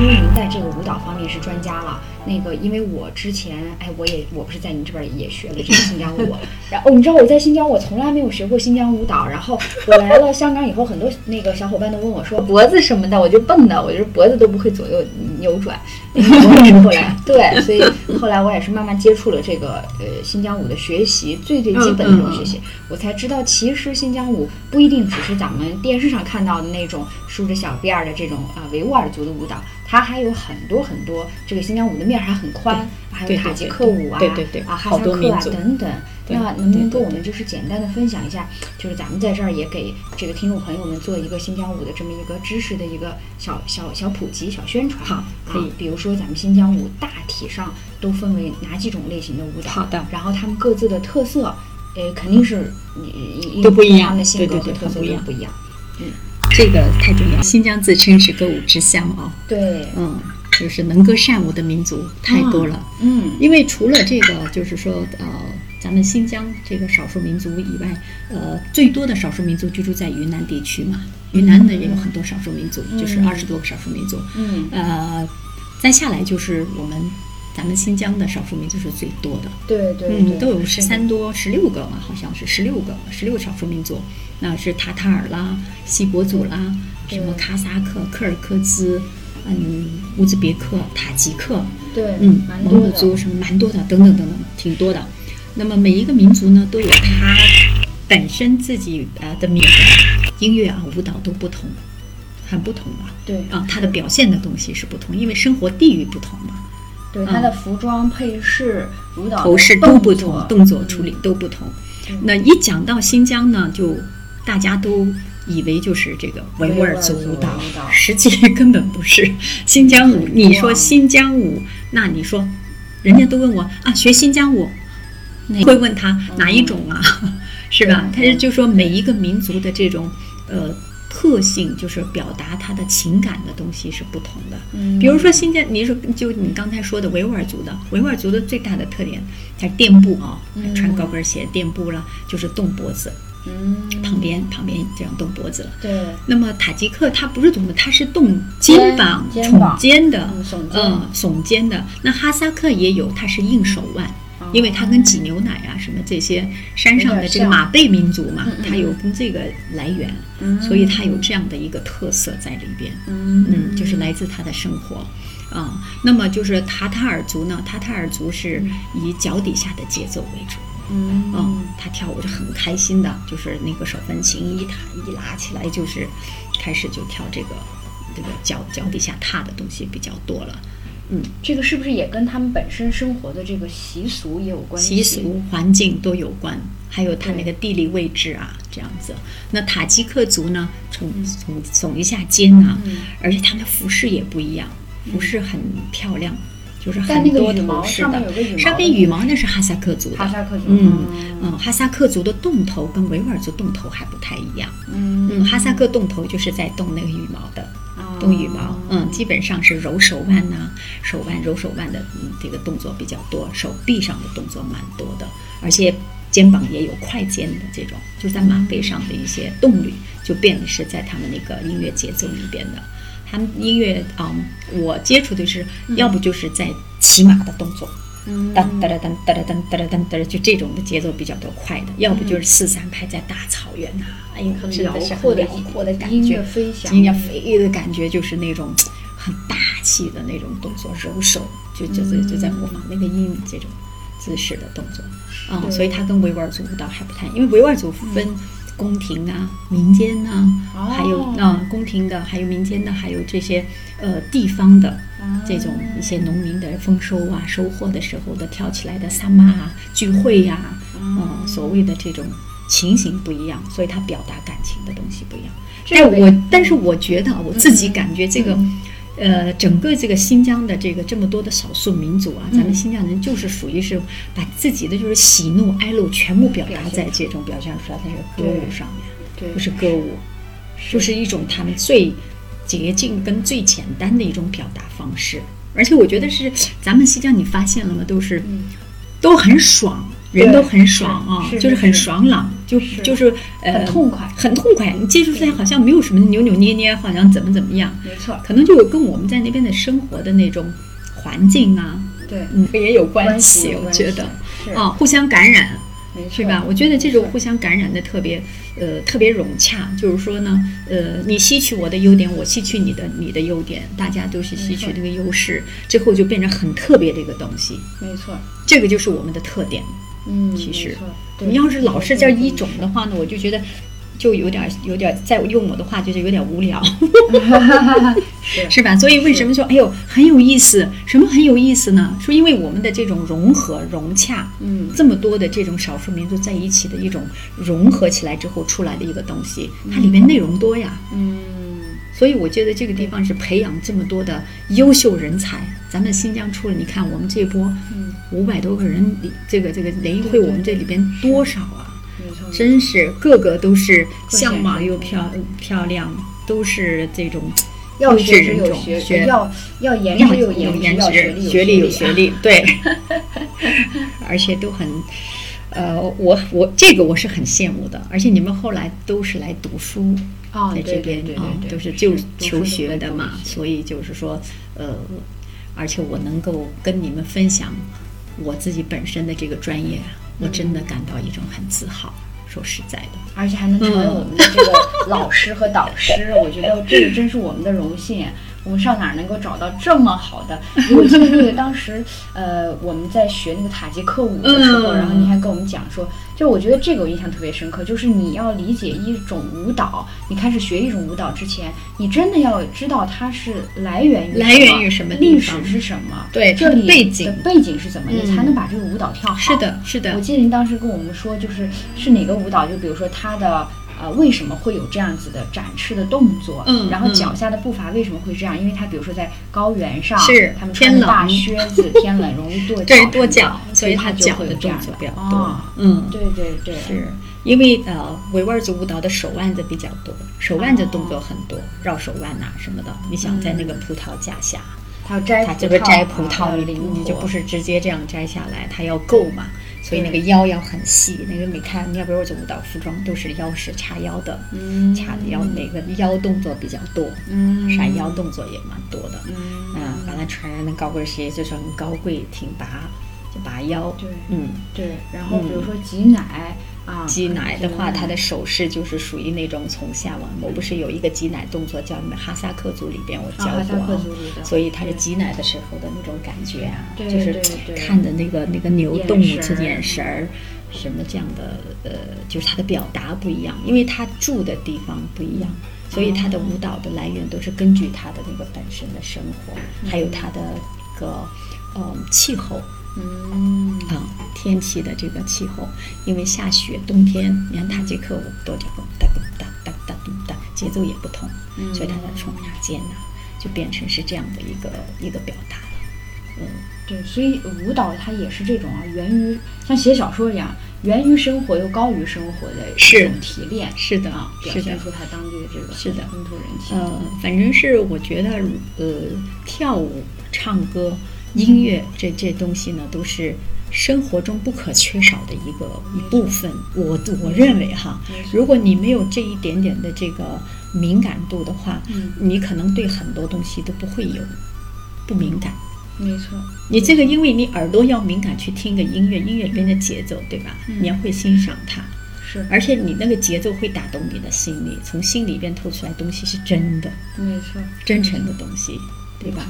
因为您在这个舞蹈方面是专家了，那个因为我之前哎，我也我不是在您这边也学了这个新疆舞，然后你知道我在新疆我从来没有学过新疆舞蹈，然后我来了香港以后，很多那个小伙伴都问我说脖子什么的，我就蹦的，我就是脖子都不会左右扭转。后来对，所以后来我也是慢慢接触了这个呃新疆舞的学习，最最基本的这种学习，我才知道其实新疆舞不一定只是咱们电视上看到的那种梳着小辫儿的这种啊维吾尔族的舞蹈。它还有很多很多，这个新疆舞的面还很宽，还有塔吉克舞啊，对对对，啊哈萨克啊等等。那能不能跟我们就是简单的分享一下，就是咱们在这儿也给这个听众朋友们做一个新疆舞的这么一个知识的一个小小小普及、小宣传。好，可以。比如说咱们新疆舞大体上都分为哪几种类型的舞蹈？好的。然后他们各自的特色，呃，肯定是都不一样，的性格和特色都不一样。嗯。这个太重要。新疆自称是歌舞之乡啊，对，嗯，就是能歌善舞的民族太多了，嗯，因为除了这个，就是说，呃，咱们新疆这个少数民族以外，呃，最多的少数民族居住在云南地区嘛，云南呢也有很多少数民族，就是二十多个少数民族，嗯，呃，再下来就是我们。咱们新疆的少数民族是最多的，对对，嗯，都有十三多、十六个嘛，好像是十六个，十六个少数民族，那是塔塔尔啦、锡伯族啦，什么哈萨克、柯尔克孜，嗯，乌兹别克、塔吉克，对，嗯，蒙古族什么蛮多的，等等等等，挺多的。那么每一个民族呢，都有它本身自己呃的民音乐啊、舞蹈都不同，很不同的，对。啊，它的表现的东西是不同，因为生活地域不同嘛。对他的服装配饰、舞蹈头饰都不同，动作处理都不同。那一讲到新疆呢，就大家都以为就是这个维吾尔族舞蹈，实际 根本不是新疆舞。你说新疆舞，那你说，人家都问我啊，学新疆舞，会问他哪一种啊，是吧？他就说每一个民族的这种呃。特性就是表达他的情感的东西是不同的。嗯，比如说新疆，你说就你刚才说的维吾尔族的，维吾尔族的最大的特点，它是垫步啊，穿高跟鞋垫步了，就是动脖子。嗯，旁边旁边这样动脖子了。对。那么塔吉克他不是动的，他是动肩膀、耸肩的，嗯，耸肩的。那哈萨克也有，他是硬手腕。因为它跟挤牛奶啊什么这些山上的这个马背民族嘛，它有跟这个来源，所以它有这样的一个特色在里边。嗯，就是来自它的生活啊。那么就是塔塔尔族呢，塔塔尔族是以脚底下的节奏为主。嗯，他跳舞就很开心的，就是那个手风琴一弹一拉起来，就是开始就跳这个这个脚脚底下踏的东西比较多了。嗯，这个是不是也跟他们本身生活的这个习俗也有关系？习俗、环境都有关，还有它那个地理位置啊，这样子。那塔吉克族呢，耸耸耸一下肩啊，而且他们的服饰也不一样，服饰很漂亮，就是很多头饰的。上边羽毛那是哈萨克族的，哈萨克族。嗯嗯，哈萨克族的洞头跟维吾尔族洞头还不太一样。嗯，哈萨克洞头就是在动那个羽毛的。动羽毛，嗯，基本上是揉手腕呐，手腕揉手腕的嗯这个动作比较多，手臂上的动作蛮多的，而且肩膀也有快肩的这种，就在马背上的一些动力，就变的是在他们那个音乐节奏里边的。他们音乐啊，我接触的是，要不就是在骑马的动作。噔噔噔噔噔噔噔噔噔，就这种的节奏比较多快的，要不就是四三拍在大草原呐，哎呦，真的是很辽阔的感觉，音乐飞翔，音乐飞的感觉就是那种很大气的那种动作，揉手就就在就在模仿那个音这种姿势的动作。啊，所以它跟维吾尔族舞蹈还不太，因为维吾尔族分。宫廷啊，民间呐，还有啊，宫廷的，还有民间的，还有这些呃地方的这种一些农民的丰收啊、收获的时候的跳起来的萨玛啊、聚会呀，嗯，所谓的这种情形不一样，所以它表达感情的东西不一样。但我但是我觉得我自己感觉这个呃，整个这个新疆的这个这么多的少数民族啊，咱嗯们新疆人就是属于是把自己的就是喜怒哀乐全部表达在这种表现出来的这个歌舞上面，对。不是歌舞，就是一种他们最捷径跟最简单的一种表达方式。而且我觉得是咱们新疆，你发现了吗？都是、嗯都很爽，人都很爽啊，就是很爽朗，就是就是呃很痛快很痛快。你接触起来好像没有什么扭扭捏捏，好像怎么怎么样，没错，可能就有跟我们在那边的生活的那种环境啊，对，嗯，也有关关系。我觉得是啊，互相感染。是吧？我觉得这种互相感染的特别，呃，特别融洽。就是说呢，呃，你吸取我的优点，我吸取你的你的优点，大家都是吸取这个优势，最后就变成很特别的一个东西。没错，这个就是我们的特点。嗯，其实你要是老是这一种的话呢，我就觉得就有点有点，再用我的话就是有点无聊，是 是吧？所以为什么说哎呦很有意思？什么很有意思呢？说因为我们的这种融合融洽，嗯这么多的这种少数民族在一起的一种融合起来之后出来的一个东西，它里面内容多呀。嗯，所以我觉得这个地方是培养这么多的优秀人才。咱们新疆出了，你看我们这波嗯五百多个人里，这个这个联谊会，我们这里边多少啊？真是个个都是相貌又漂漂亮，都是这种要学识有学，要要颜有有颜值，学历有有学历，对，而且都很。呃，我我这个我是很羡慕的，而且你们后来都是来读书，啊，在这边啊都是就求学的嘛，所以就是说，呃，而且我能够跟你们分享我自己本身的这个专业，我真的感到一种很自豪。说实在的，而且还能成为嗯我们的这个老师和导师，我觉得这个真是我们的荣幸。我们上哪儿能够找到这么好的？我记得那个当时，呃，我们在学那个塔吉克舞的时候，嗯然后您还跟我们讲说，就我觉得这个我印象特别深刻，就是你要理解一种舞蹈，你开始学一种舞蹈之前，你真的要知道它是来源于来源于什么历史是什么，对这里背景的背景是怎么，你才嗯能把这个舞蹈跳好。是的，是的我，记得您当时跟我们说，就是是哪个舞蹈，就比如说它的呃为什么会有这样子的展翅的动作，嗯然后嗯脚下的步伐为什么会这样？因为它比如说在高原上，是他们穿大靴子，天冷容易跺脚，对跺脚，所所以他脚的动这样比较多哦。嗯，对对对，是因为呃维吾尔族舞蹈的手腕子比较多，手腕子动作很多，绕手腕呐、什么的。你想在那个葡萄架下，他要摘它这个摘葡啊萄，你你就不是直接这样摘下来，它要够嘛。所以那个腰要很细，那个你看，你要不然我这舞蹈服装都是腰是叉腰的，嗯。叉的腰那个腰动作比较多，嗯。闪腰动作也蛮多的。嗯。嗯，完了穿上那高跟鞋就是很高贵挺拔，就拔腰。对。嗯，对，然后比如说挤奶啊，挤奶的话，他的手手势就是属于那种从下往，我不是有一个挤奶动作叫你们哈萨克族里边我教过所以他是挤奶的时候的那种感觉啊，就是看的那个那个牛动眼神儿这眼神儿，什么这样的呃，就是他的表达不一样，因为他住的地方不一样。所以他的舞蹈的来源都是根据他的那个本身的生活，还有他的一个呃气候，嗯。啊，天气的这个气候，因为下雪，冬天，你看塔吉克舞多叫咚哒咚哒哒哒咚哒，节奏也不同，嗯。所以它的冲呀肩呐，就变成是这样的一个一个表达了。嗯，对，所以舞蹈它也是这种啊，源于像写小说一样，源于生活又高于生活的一种提炼，是的啊，表现出它当地的这个是的。风土人情。呃，反正是我觉得，呃，跳舞、唱歌、音乐这这东西呢，都是生活中不可缺少的一个一部分。我我认为哈，如果你没有这一点点的这个敏感度的话，嗯你可能对很多东西都不会有不敏感。没错，你这个，因为你耳朵要敏感去听个音乐，音乐里边的节奏，对吧？嗯你要会欣赏它。是而且你那个节奏会打动你的心里，从心里边透出来东西是真的。没错，真诚的东西，对吧？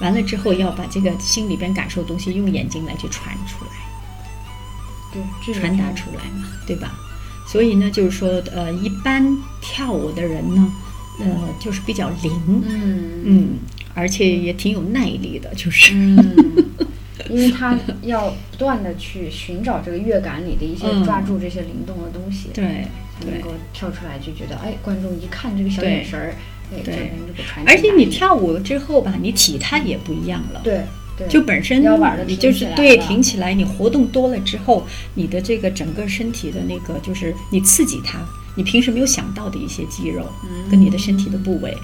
完了之后要把这个心里边感受的东西用眼睛来去传出来，对，这个传达出来嘛，对吧？所以呢，就是说，呃，一般跳舞的人呢，呃，就是比较灵，嗯。嗯，而且也挺有耐力的，就是，嗯，因为他要不断的去寻找这个乐感里的一些嗯。抓住这些灵动的东西，对能够跳出来，就觉得哎，观众一看这个小眼神儿，对，对这个传而且你跳舞了之后吧，你体态也不一样了。对对，就本身你就是对挺起来，你活动多了之后，你的这个整个身体的那个就是你刺激它，你平时没有想到的一些肌肉，嗯跟你的身体的部位，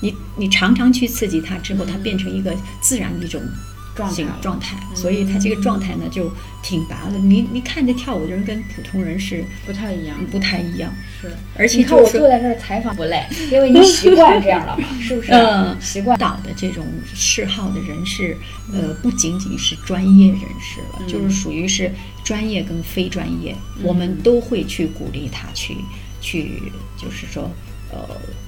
你你常常去刺激它之后，它变成一个自然的一种形状态状态，所以他这个状态呢就挺拔的。你你看这跳舞的人跟普通人是不太一样。不太一样，是，而且你看就我坐在这儿采访不累，因为你习惯这样了嘛，是不是？嗯 习惯。导的这种嗜好的人是，呃，不仅仅是专业人士了，嗯就是属于是专业跟非专业，我们都会去鼓励他去去，就是说，呃，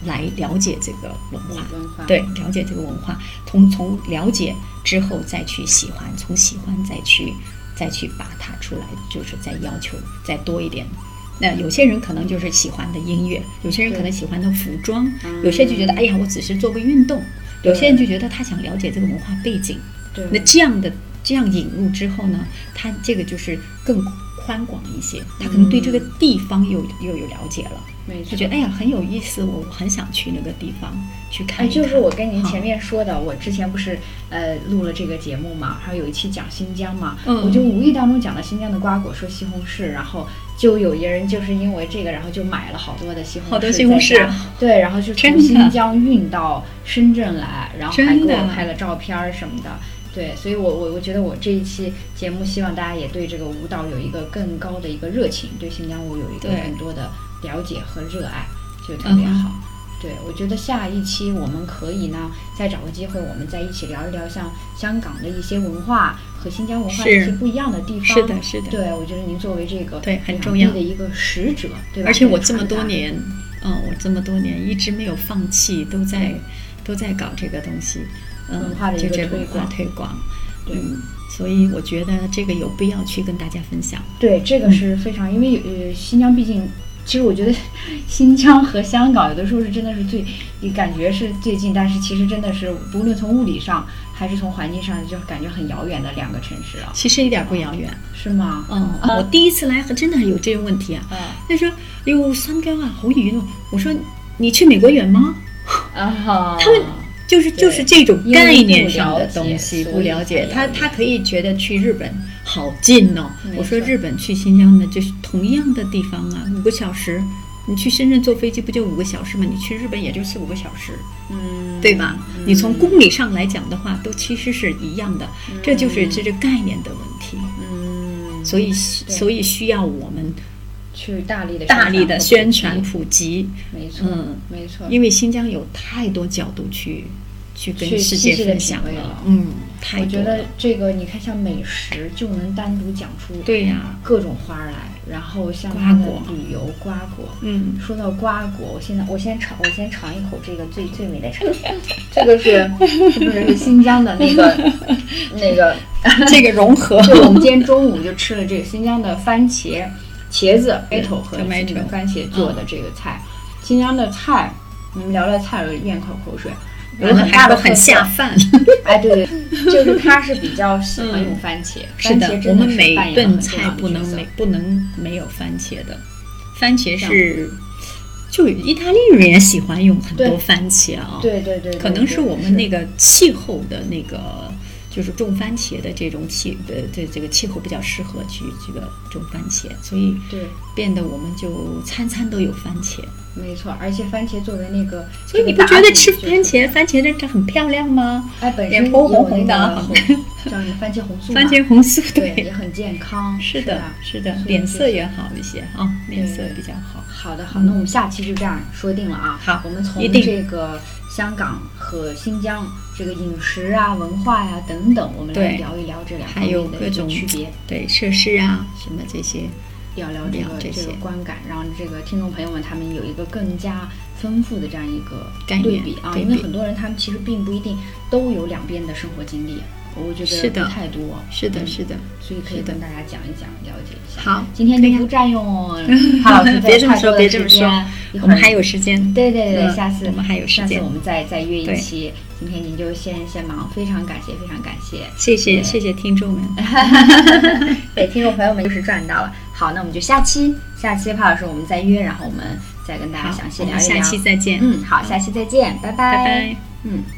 来了解这个文化，文化对，了解这个文化，从从了解之后再去喜欢，从喜欢再去再去把它出来，就是再要求再多一点。那有些人可能就是喜欢的音乐，有些人可能喜欢的服装，有些人就觉得哎呀，我只是做个运动，有些人就觉得他想了解这个文化背景。对，那这样的这样引入之后呢，他这个就是更宽广一些，他可能对这个地方又又有了解了，没错。就觉得哎呀很有意思，我很想去那个地方去看哎，一看。就是我跟您前面说的，我之前不是呃录了这个节目嘛，还有一期讲新疆嘛，嗯。我就无意当中讲了新疆的瓜果，说西红柿，然后就有一人就是因为这个，然后就买了好多的西红柿，好多西红柿。对，然后就从新疆运到深圳来，然后还给我拍了照片儿什么的。对，所以我我我觉得我这一期节目，希望大家也对这个舞蹈有一个更高的一个热情，对新疆舞有一个更多的了解和热爱，就特别好。对，我觉得下一期我们可以呢，再找个机会，我们再一起聊一聊像香港的一些文化和新疆文化的一些不一样的地方。是的是的对，我觉得您作为这个对很重要的一个使者，对吧？而且我这么多年，嗯，我这么多年一直没有放弃，都在都在搞这个东西，嗯，文化的一个推广推广，对嗯，所以我觉得这个有必要去跟大家分享。对，这个是非常，因为呃，新疆毕竟。其实我觉得新疆和香港有的时候是真的是最，你感觉是最近，但是其实真的是无论从物理上还是从环境上，就感觉很遥远的两个城市了，其实一点不遥远，是吗？嗯，我第一次来真的有这个问题啊。啊他说：“哟，三江啊，好远哦。”我说：“你去美国远吗？”啊哈，他们就是就是这种概念上的东西不了解，他他可以觉得去日本好近哦。我说日本去新疆呢，就是同样的地方啊，五个小时。你去深圳坐飞机不就五个小时吗？你去日本也就四五个小时，嗯，对吧？你从公里上来讲的话，都其实是一样的，这就是这个概念的问题。嗯，所以所以需要我们去大力的大力的宣宣传普普及，没错，嗯。没错，因为新疆有太多角度去去跟世界分享味了。嗯，太我觉得。这个你看，像美食就能单独讲出对呀。各种花儿来，然后像它的瓜果旅游瓜果。嗯，说到瓜果，我现在我先尝，我先尝一口这个最最美的茶，这个是是不是是新疆的那个 那个？这个融合，就我们今天中午就吃了这个新疆的番茄、茄子、tomato 和 tomato 新的番茄做的这个菜。新疆的菜，你们聊聊菜，我咽口口水。有很大的特色。下饭。哎，对对，就是他是比较喜欢用番茄，是的番茄，我真的们每是扮演了顿菜不能没不能没有番茄的，番茄是，就意大利人也喜欢用很多番茄啊。对对对，对可能是我们那个气候的那个，就是种番茄的这种气呃这这个气候比较适合去这个种番茄，所以对，变得我们就餐餐都有番茄。没错，而且番茄作为那个，所以你不觉得吃就是番茄，番茄真的很漂亮吗？哎，本脸身红红红的 叫什么番茄红素，番茄红素对也很健康，是的吧，是的，脸色也好一些啊，脸色比较好。好的，好，那我们下期就这样说定了啊。好我们从这个香港和新疆这个饮食啊、文化呀、等等，我们来聊一聊这两方还有面的一个各种区别。对设施啊，什么这些，聊聊这个这个观感，让这个听众朋友们他们有一个更加丰富的这样一个对比啊，比因为很多人他们其实并不一定都有两边的生活经历，我觉是的得不太多，是的，嗯是的。所以可以跟大家讲一讲，了解一下。好今天就不占用 潘老师别这么说，别这么说，我们还有时间。对对对，嗯下次我们还有时间下次我们再再约一期。今天您就先先忙，非常感谢，非常感谢。谢谢谢谢听众们 对，听众朋友们就是赚到了。好，那我们就下期下期潘老师我们再约，然后我们再跟大家详细聊一聊。下期再见。嗯，好，下期再见，拜拜。拜拜。嗯。